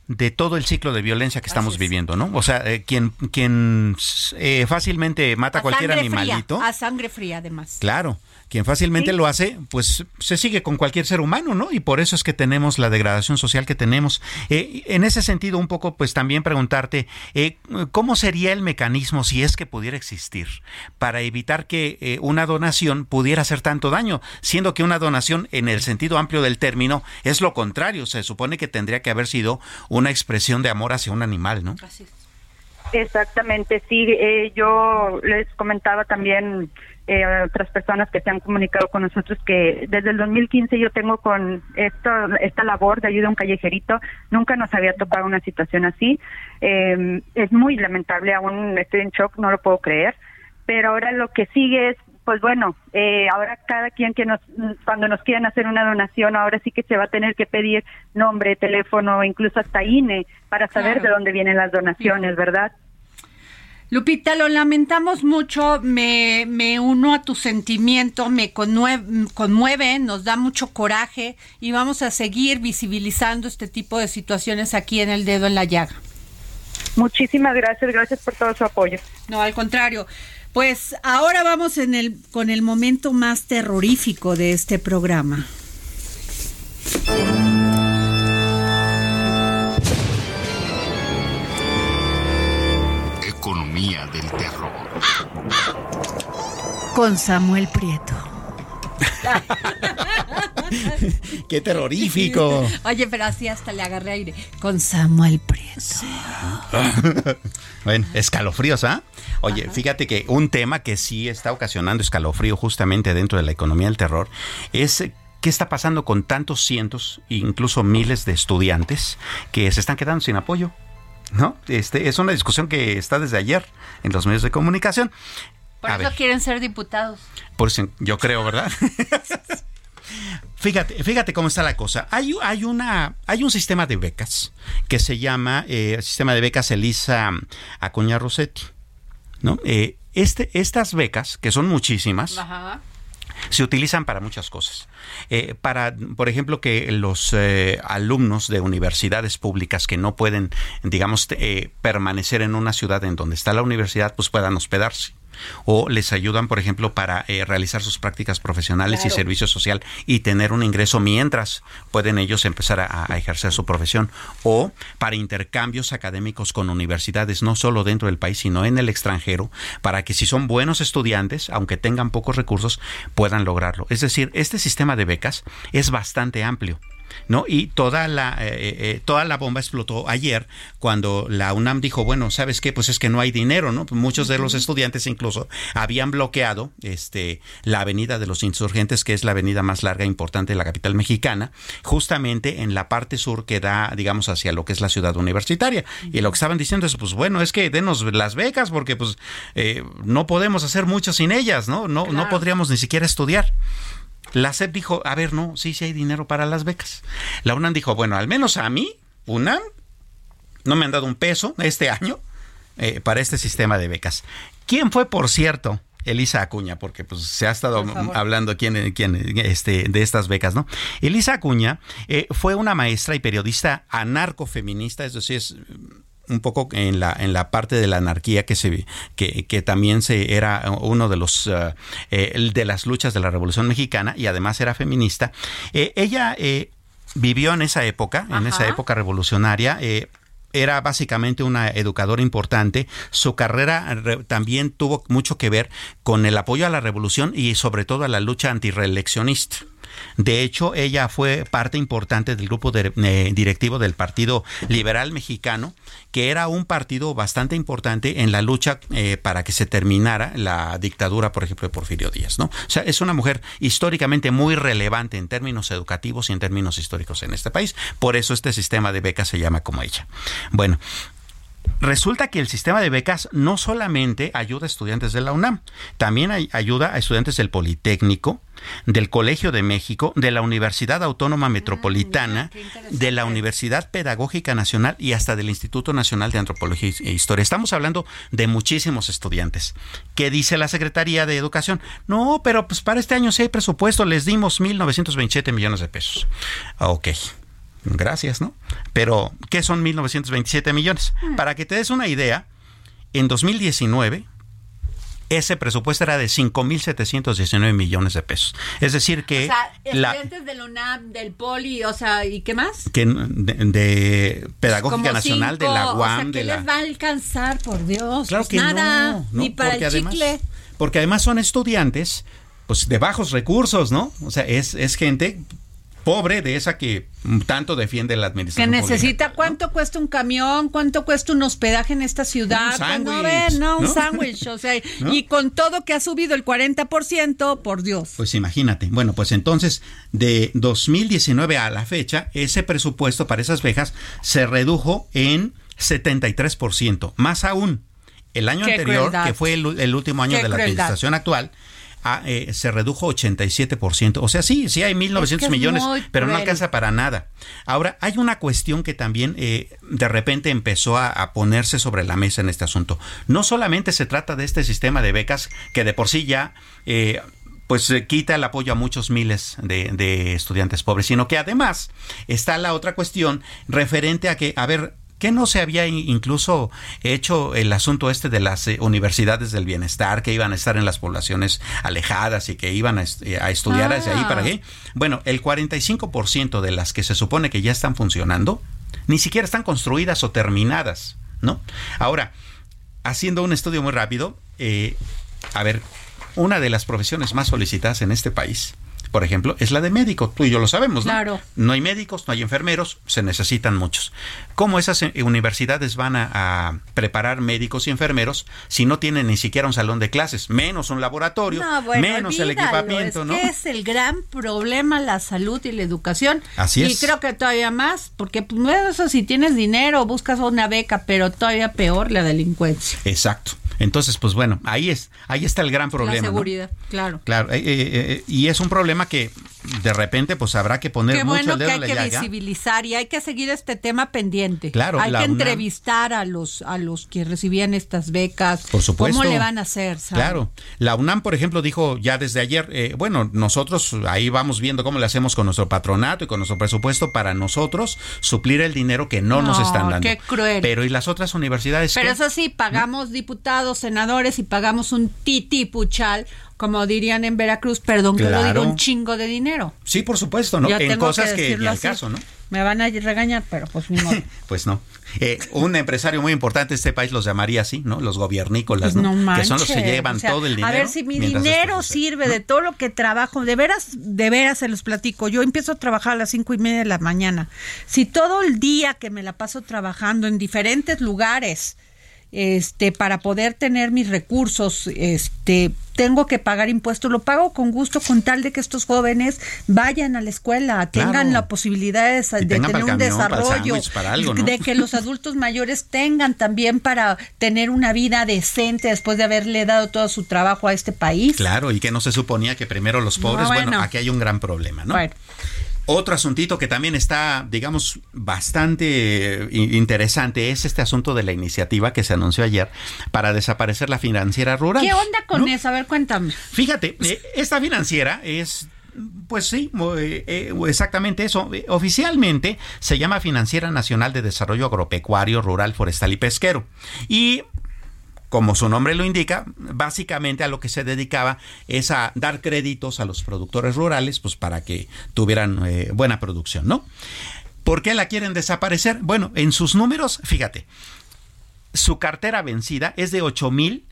de todo el ciclo de violencia que estamos viviendo, ¿no? O sea, quien, quien fácilmente mata a cualquier animalito. a sangre fría, además. Claro quien fácilmente lo hace, pues se sigue con cualquier ser humano, ¿no? Y por eso es que tenemos la degradación social que tenemos. Eh, en ese sentido, un poco, pues también preguntarte, eh, ¿cómo sería el mecanismo, si es que pudiera existir, para evitar que eh, una donación pudiera hacer tanto daño, siendo que una donación, en el sentido amplio del término, es lo contrario, se supone que tendría que haber sido una expresión de amor hacia un animal, ¿no? Exactamente, sí, yo les comentaba también eh, otras personas que se han comunicado con nosotros que desde el 2015 yo tengo con esto, esta labor de ayuda a un callejerito, nunca nos había tocado una situación así. Eh, es muy lamentable, aún estoy en shock, no lo puedo creer, pero ahora lo que sigue es pues bueno, eh, ahora cada quien que nos, cuando nos quieran hacer una donación, ahora sí que se va a tener que pedir nombre, teléfono, incluso hasta INE, para saber de dónde vienen las donaciones, ¿verdad? Lupita, lo lamentamos mucho, me, me uno a tu sentimiento, me conmueve, nos da mucho coraje y vamos a seguir visibilizando este tipo de situaciones aquí en el dedo en la llaga. Muchísimas gracias, gracias por todo su apoyo. No, al contrario. Pues ahora vamos en el, con el momento más terrorífico de este programa. del terror. Con Samuel Prieto. ¡Qué terrorífico! Oye, pero así hasta le agarré aire. Con Samuel Prieto. bueno, escalofríos, ¿ah? Oye, fíjate que un tema que sí está ocasionando escalofrío justamente dentro de la economía del terror es ¿Qué está pasando con tantos cientos, incluso miles de estudiantes que se están quedando sin apoyo? ¿No? Este, es una discusión que está desde ayer en los medios de comunicación. Por eso quieren ser diputados. Por eso yo creo, ¿verdad? Fíjate, fíjate cómo está la cosa. Hay, hay, una, hay un sistema de becas que se llama eh, el sistema de becas Elisa Acuña Rossetti. ¿no? Eh, este, estas becas, que son muchísimas, se utilizan para muchas cosas. Eh, para, por ejemplo, que los alumnos de universidades públicas que no pueden, digamos, permanecer en una ciudad en donde está la universidad, pues puedan hospedarse o les ayudan, por ejemplo, para eh, realizar sus prácticas profesionales y servicio social y tener un ingreso mientras pueden ellos empezar a, ejercer su profesión o para intercambios académicos con universidades, no solo dentro del país, sino en el extranjero, para que si son buenos estudiantes, aunque tengan pocos recursos, puedan lograrlo. Es decir, este sistema de becas es bastante amplio. ¿No? Y toda la, eh, eh, eh, toda la bomba explotó ayer cuando la UNAM dijo, bueno, ¿sabes qué? Pues es que no hay dinero, ¿no? Muchos de los estudiantes incluso habían bloqueado este, la avenida de los insurgentes, que es la avenida más larga e importante de la capital mexicana, justamente en la parte sur que da, digamos, hacia lo que es la ciudad universitaria. Y lo que estaban diciendo es, pues bueno, es que denos las becas porque pues no podemos hacer mucho sin ellas, ¿no? No, no podríamos ni siquiera estudiar. La SEP dijo, a ver, no, sí, sí hay dinero para las becas. La UNAM dijo, bueno, al menos a mí, UNAM, no me han dado un peso este año eh, para este sistema de becas. ¿Quién fue, por cierto? Elisa Acuña, porque pues se ha estado hablando quién, quién, este, de estas becas, ¿no? Elisa Acuña eh, fue una maestra y periodista anarcofeminista, es decir, es un poco en la, en la parte de la anarquía que se que, que también se era uno de los uh, eh, de las luchas de la Revolución Mexicana y además era feminista. Eh, ella eh, vivió en esa época, en esa época revolucionaria. era básicamente una educadora importante. Su carrera también tuvo mucho que ver con el apoyo a la revolución y sobre todo a la lucha antireeleccionista. De hecho, ella fue parte importante del grupo eh, directivo del Partido Liberal Mexicano, que era un partido bastante importante en la lucha eh, para que se terminara la dictadura, por ejemplo, de Porfirio Díaz. ¿no? O sea, es una mujer históricamente muy relevante en términos educativos y en términos históricos en este país. Por eso este sistema de becas se llama como ella. Bueno, Resulta que el sistema de becas no solamente ayuda a estudiantes de la UNAM, también ayuda a estudiantes del Politécnico, del Colegio de México, de la Universidad Autónoma ah, Metropolitana, de la Universidad Pedagógica Nacional y hasta del Instituto Nacional de Antropología e Historia. Estamos hablando de muchísimos estudiantes. ¿Qué dice la Secretaría de Educación? No, pero pues para este año sí hay presupuesto, les dimos 1.927 millones de pesos. Ok. Gracias, ¿no? Pero, ¿qué son 1.927 millones? Hmm. Para que te des una idea, en 2019 ese presupuesto era de 5.719 millones de pesos. Es decir que... O sea, estudiantes del UNAM, del POLI, o sea, ¿y qué más? Que de, Pedagógica Nacional, de la UAM, ¿qué de les va a alcanzar, por Dios? Claro pues que nada, no, ni para el chicle. porque además son estudiantes pues de bajos recursos, ¿no? O sea, es, es gente pobre de esa que tanto defiende la administración. Que necesita, ¿cuánto cuesta un camión? ¿Cuánto cuesta un hospedaje en esta ciudad? Un no, ver, no, un sándwich. O sea, y con todo que ha subido el 40%, por Dios. Pues imagínate. Bueno, pues entonces, de 2019 a la fecha, ese presupuesto para esas becas se redujo en 73%. Más aún, el año anterior, que fue el, último año de la administración actual, eh, se redujo 87%. O sea, sí, sí hay 1.900 millones, pero no alcanza para nada. Ahora, hay una cuestión que también eh, de repente empezó a, ponerse sobre la mesa en este asunto. No solamente se trata de este sistema de becas que de por sí ya... Eh, pues quita el apoyo a muchos miles de, de, estudiantes pobres, sino que además está la otra cuestión referente a que, a ver, ¿Qué no se había incluso hecho el asunto este de las eh, universidades del bienestar que iban a estar en las poblaciones alejadas y que iban a, eh, estudiar desde ahí para ah. qué? Bueno, el 45% de las que se supone que ya están funcionando ni siquiera están construidas o terminadas, ¿no? Ahora, haciendo un estudio muy rápido, eh, a ver, una de las profesiones más solicitadas en este país por ejemplo, es la de médico. Tú y yo lo sabemos, ¿no? Claro. No hay médicos, no hay enfermeros, se necesitan muchos. ¿Cómo esas eh, universidades van a, a preparar médicos y enfermeros si no tienen ni siquiera un salón de clases, menos un laboratorio, No, bueno, menos el equipamiento, es ¿no? que es el gran problema la salud y la educación. Así y es. creo que todavía más, porque pues, eso si tienes dinero, buscas una beca, pero todavía peor la delincuencia. Exacto. Entonces, pues bueno, ahí es, ahí está el gran problema. la ¿no? seguridad, claro. Claro, eh, eh, eh, y es un problema que de repente pues habrá que poner Qué mucho bueno el que dedo hay en la que llaga. visibilizar y hay que seguir este tema pendiente. Claro, hay que UNAM- entrevistar a los a los que recibían estas becas. Por supuesto. ¿Cómo le van a hacer? Sam? Claro, la UNAM, por ejemplo, dijo ya desde ayer, eh, bueno, nosotros ahí vamos viendo cómo le hacemos con nuestro patronato y con nuestro presupuesto para nosotros suplir el dinero que no, nos No, están dando. qué cruel. Pero ¿y las otras universidades? Pero qué? eso sí, pagamos diputados, senadores y pagamos un titi puchal, como dirían en Veracruz, perdón que lo Claro. digo, un chingo de dinero. Sí, por supuesto, ¿no? En cosas que, ni al así. caso, ¿no? Me van a regañar, pero pues ni modo. Pues no. Eh, un empresario muy importante de este país los llamaría así, ¿no? Los gobiernícolas, Pues ¿no? no que son los que llevan o sea, todo el dinero. A ver si mi dinero sirve de todo lo que trabajo. De veras, de veras se los platico. Yo empiezo a trabajar a las cinco y media de la mañana. Si todo el día que me la paso trabajando en diferentes lugares, este, para poder tener mis recursos, este, tengo que pagar impuestos, lo pago con gusto con tal de que estos jóvenes vayan a la escuela, tengan Claro. la posibilidad de, tener un camión, desarrollo, sándwich, para algo, ¿no? de que los adultos mayores tengan también para tener una vida decente después de haberle dado todo su trabajo a este país. Claro, y que no se suponía que primero los pobres. No, bueno. bueno. aquí hay un gran problema, ¿no? Bueno. Otro asuntito que también está, digamos, bastante eh, interesante es este asunto de la iniciativa que se anunció ayer para desaparecer la financiera rural. ¿Qué onda con eso? A ver, cuéntame. Fíjate, eh, esta financiera es pues sí, eh, exactamente eso. Oficialmente se llama Financiera Nacional de Desarrollo Agropecuario, Rural, Forestal y Pesquero. Y como su nombre lo indica, básicamente a lo que se dedicaba es a dar créditos a los productores rurales, pues para que tuvieran eh, buena producción, ¿no? ¿Por qué la quieren desaparecer? Bueno, en sus números, fíjate, su cartera vencida es de 8 mil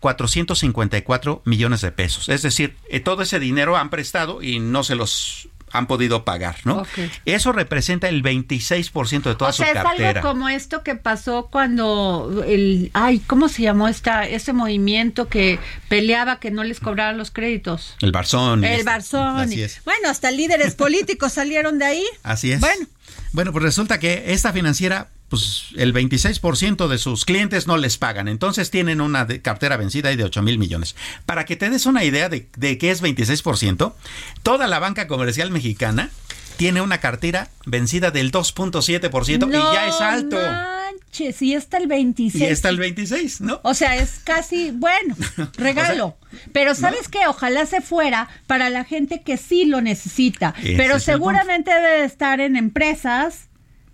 454 millones de pesos. Es decir, eh, todo ese dinero han prestado y no se los han podido pagar, ¿no? Eso representa el 26% de toda o sea, su es cartera. algo como esto que pasó cuando el, ay, ¿cómo se llamó esta, ese movimiento que peleaba que no les cobraran los créditos? El Barzón. El este- Barzón. Así es. Bueno, hasta líderes políticos salieron de ahí. Así es. Bueno. Bueno, pues resulta que esta financiera, pues el 26% de sus clientes no les pagan. Entonces tienen una de- cartera vencida ahí de 8 mil millones. Para que te des una idea de, de qué es 26%, toda la banca comercial mexicana tiene una cartera vencida del 2.7% y ya es alto. manches, y está el 26. Y está el 26, ¿no? O sea, es casi, bueno, regalo. Pero ¿sabes qué? Ojalá se fuera para la gente que sí lo necesita. Ese Pero seguramente debe de estar en empresas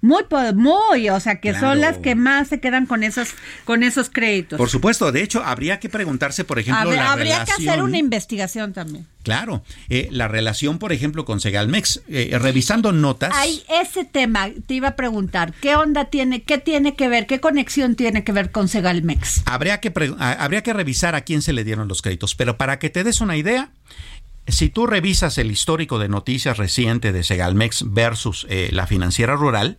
muy, muy, o sea, que Claro. son las que más se quedan con esos, con esos créditos. Por supuesto, de hecho, habría que preguntarse, por ejemplo, Habr- la habría que hacer una investigación también. Claro, eh, la relación, por ejemplo, con Segalmex, eh, revisando notas... Hay ese tema, te iba a preguntar, ¿qué onda tiene, qué tiene que ver, qué conexión tiene que ver con Segalmex? Habría que, habría que revisar a quién se le dieron los créditos, pero para que te des una idea, si tú revisas el histórico de noticias reciente de Segalmex versus eh, la financiera rural,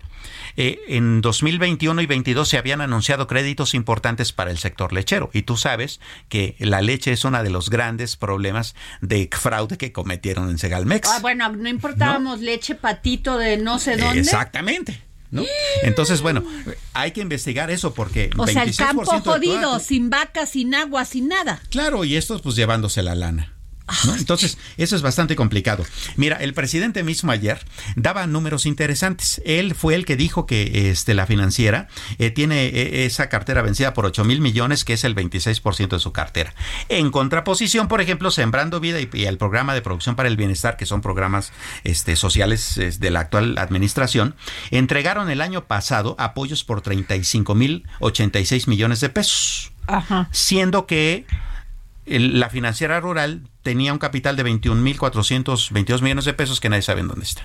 eh, en 2021 y 22 se habían anunciado créditos importantes para el sector lechero y tú sabes que la leche es uno de los grandes problemas de fraude que cometieron en Segalmex. Ah, bueno, no importábamos leche patito de no sé dónde. Exactamente. ¿no? Entonces, bueno, hay que investigar eso porque O sea, el 26% campo jodido, sin vacas, sin agua, sin nada. Claro, y estos pues llevándose la lana. ¿No? Entonces, eso es bastante complicado. Mira, el presidente mismo ayer daba números interesantes. Él fue el que dijo que este, la financiera eh, tiene eh, esa cartera vencida por 8 mil millones, que es el 26% de su cartera. En contraposición, por ejemplo, Sembrando Vida y, y el programa de producción para el bienestar, que son programas este, sociales de la actual administración, entregaron el año pasado apoyos por 35 mil 86 millones de pesos Ajá. siendo que el- la financiera rural tenía un capital de 21.422 millones de pesos que nadie sabe en dónde está.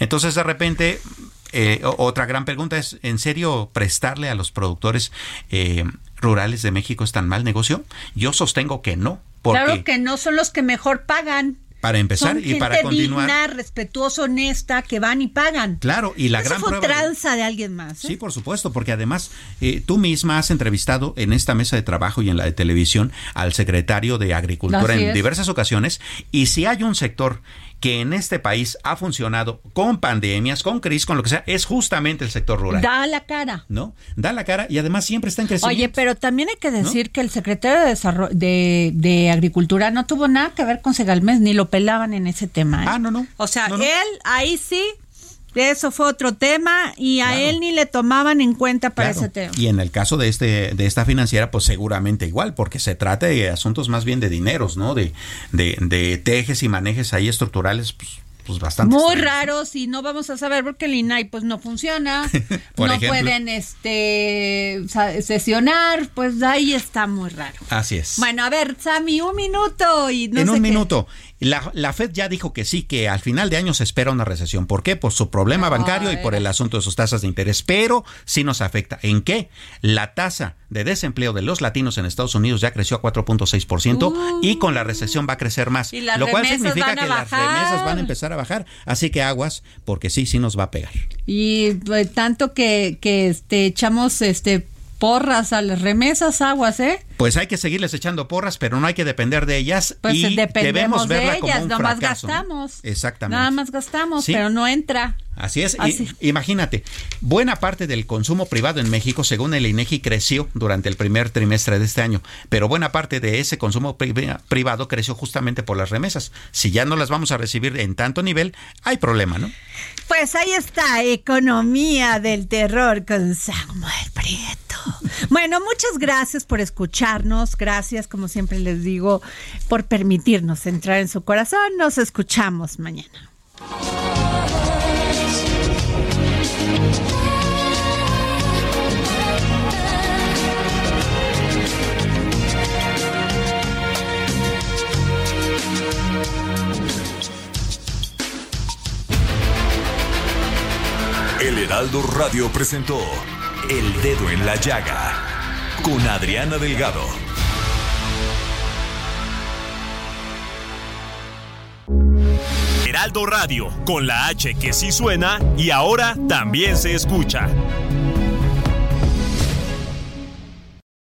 Entonces, de repente, eh, otra gran pregunta es, ¿en serio prestarle a los productores eh, rurales de México es tan mal negocio? Yo sostengo que no. Porque Claro que no son los que mejor pagan. Para empezar y para continuar. Digna, respetuosa, honesta, que van y pagan. Claro, y la Eso gran fue prueba. tranza de alguien más. ¿eh? Sí, por supuesto, porque además eh, tú misma has entrevistado en esta mesa de trabajo y en la de televisión al secretario de Agricultura Así en es. diversas ocasiones. Y si hay un sector que en este país ha funcionado con pandemias, con crisis, con lo que sea, es justamente el sector rural. Da la cara. ¿No? Da la cara y además siempre está en crecimiento. Oye, pero también hay que decir que el secretario de, Desarro- de, de Agricultura no tuvo nada que ver con Segalmes, ni lo pelaban en ese tema. ¿eh? Ah, no, no. O sea, él ahí sí, eso fue otro tema y a él ni le tomaban en cuenta para Claro. ese tema. Y en el caso de este de esta financiera, pues seguramente igual, porque se trata de asuntos más bien de dineros, ¿no? De, de, de tejes y manejes ahí estructurales, pues, pues bastante. Muy extraños. raros y no vamos a saber porque el INAI pues no funciona, Por no ejemplo. pueden este sesionar, pues ahí está muy raro. Así es. Bueno, a ver, Sammy, un minuto y no en sé un qué. minuto. La, la Fed ya dijo que sí, que al final de año se espera una recesión. ¿Por qué? Por su problema bancario y por el asunto de sus tasas de interés. Pero sí nos afecta. ¿En qué? La tasa de desempleo de los latinos en Estados Unidos ya creció a 4.6% y con la recesión va a crecer más. Y lo cual significa que las remesas van a empezar a bajar. Así que aguas, porque sí, sí nos va a pegar. Y pues, tanto que, que este, echamos este porras a las remesas aguas, ¿eh? Pues hay que seguirles echando porras, pero no hay que depender de ellas Pues y dependemos debemos verla de como ellas, un nomás fracaso, ¿no? gastamos. Exactamente. Nada más gastamos, Sí. pero no entra. Así es. Así. Imagínate, buena parte del consumo privado en México, según el INEGI, creció durante el primer trimestre de este año, pero buena parte de ese consumo pri- privado creció justamente por las remesas. Si ya no las vamos a recibir en tanto nivel, hay problema, ¿no? Pues ahí está, economía del terror con Samuel Prieto. Bueno, muchas gracias por gracias, como siempre les digo, por permitirnos entrar en su corazón. Nos escuchamos mañana. El Heraldo Radio presentó El Dedo en la Llaga con Adriana Delgado. Heraldo Radio, con la H que sí suena y ahora también se escucha.